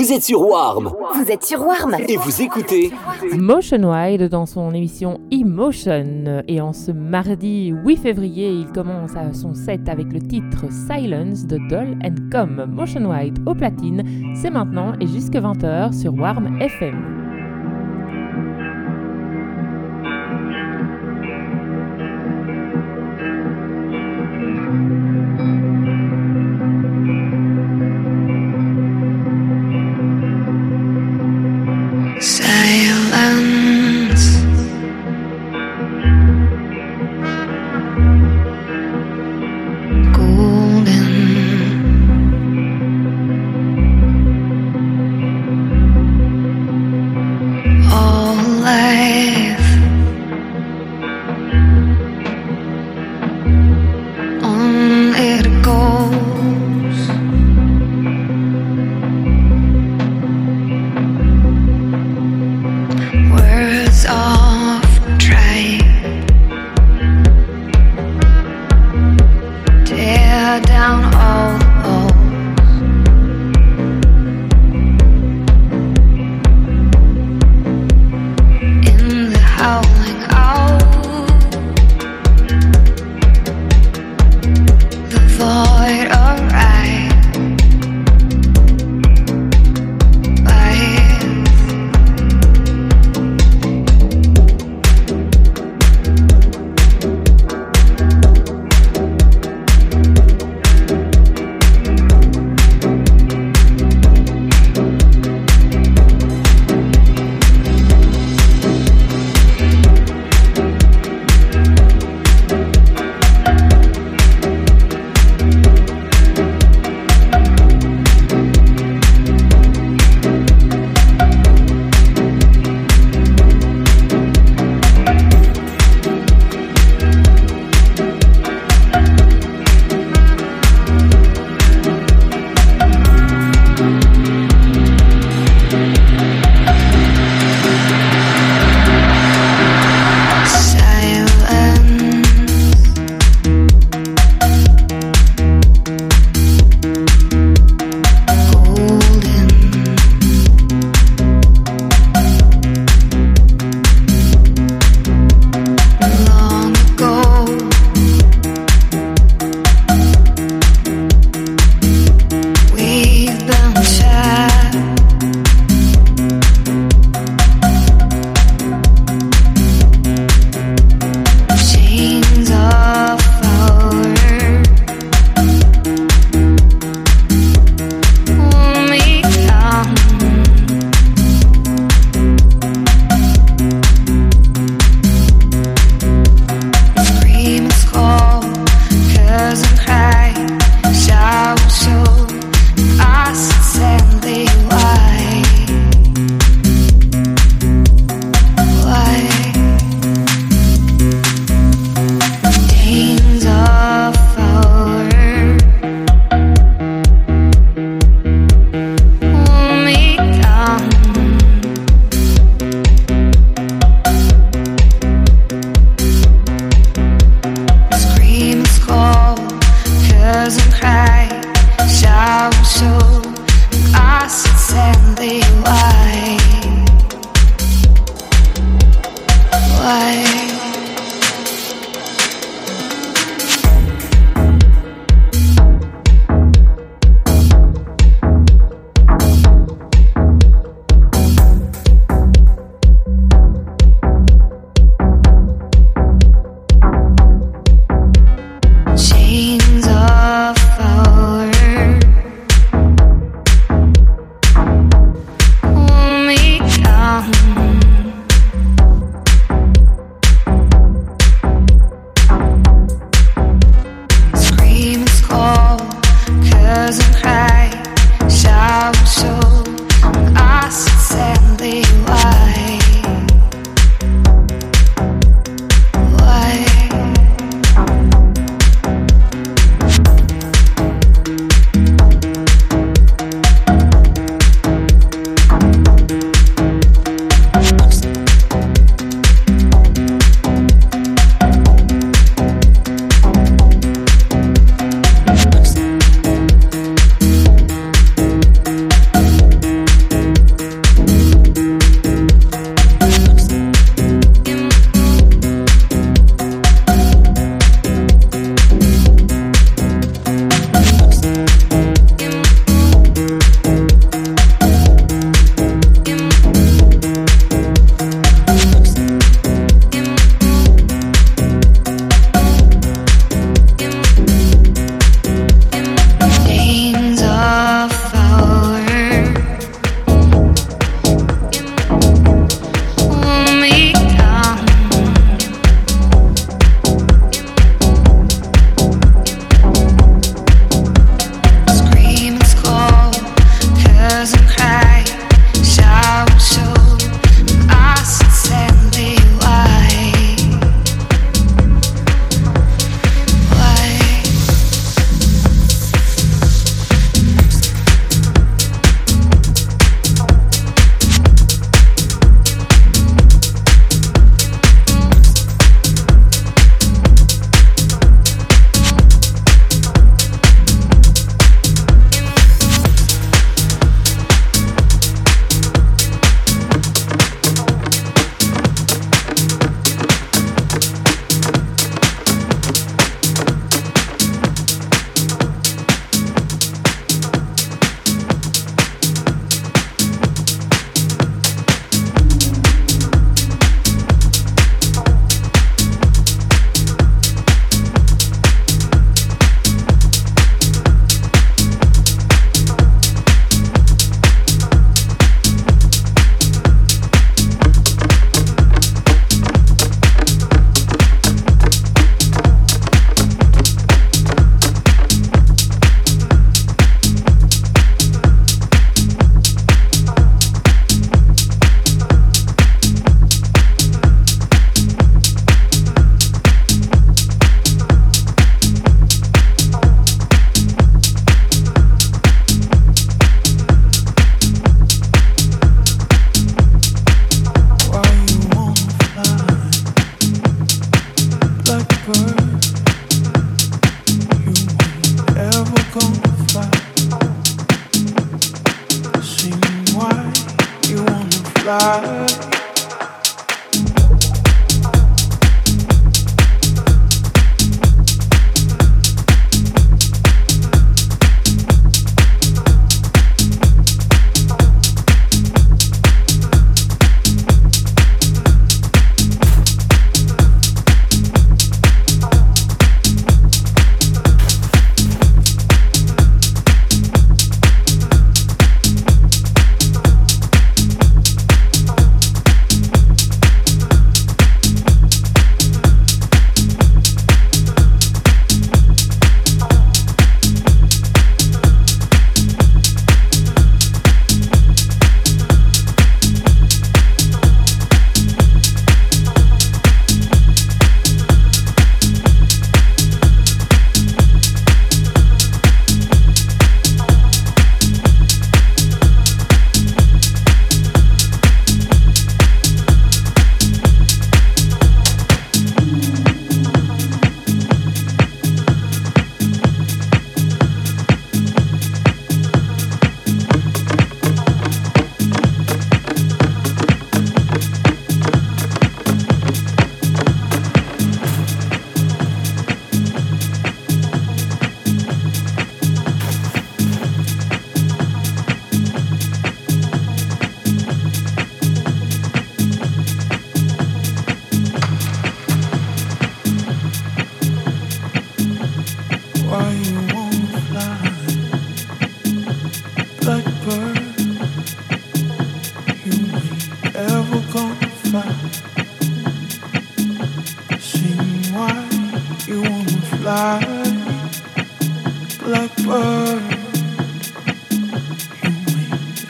Vous êtes sur Warm Vous êtes sur Warm et vous écoutez Motion Wide dans son émission Emotion. Et en ce mardi 8 février, il commence à son set avec le titre Silence de Doll and Com. Motion Wide au platine, c'est maintenant et jusque 20h sur Warm FM.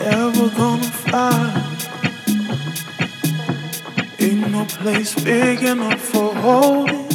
ever gonna fly. Ain't no place big enough for holding.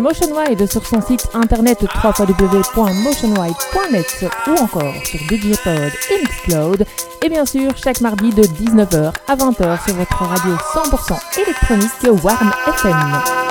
Motionwide sur son site internet www.motionwide.net ou encore sur Digipod et Mixcloud. Et bien sûr, chaque mardi de 19h à 20h sur votre radio 100% électronique Warm FM.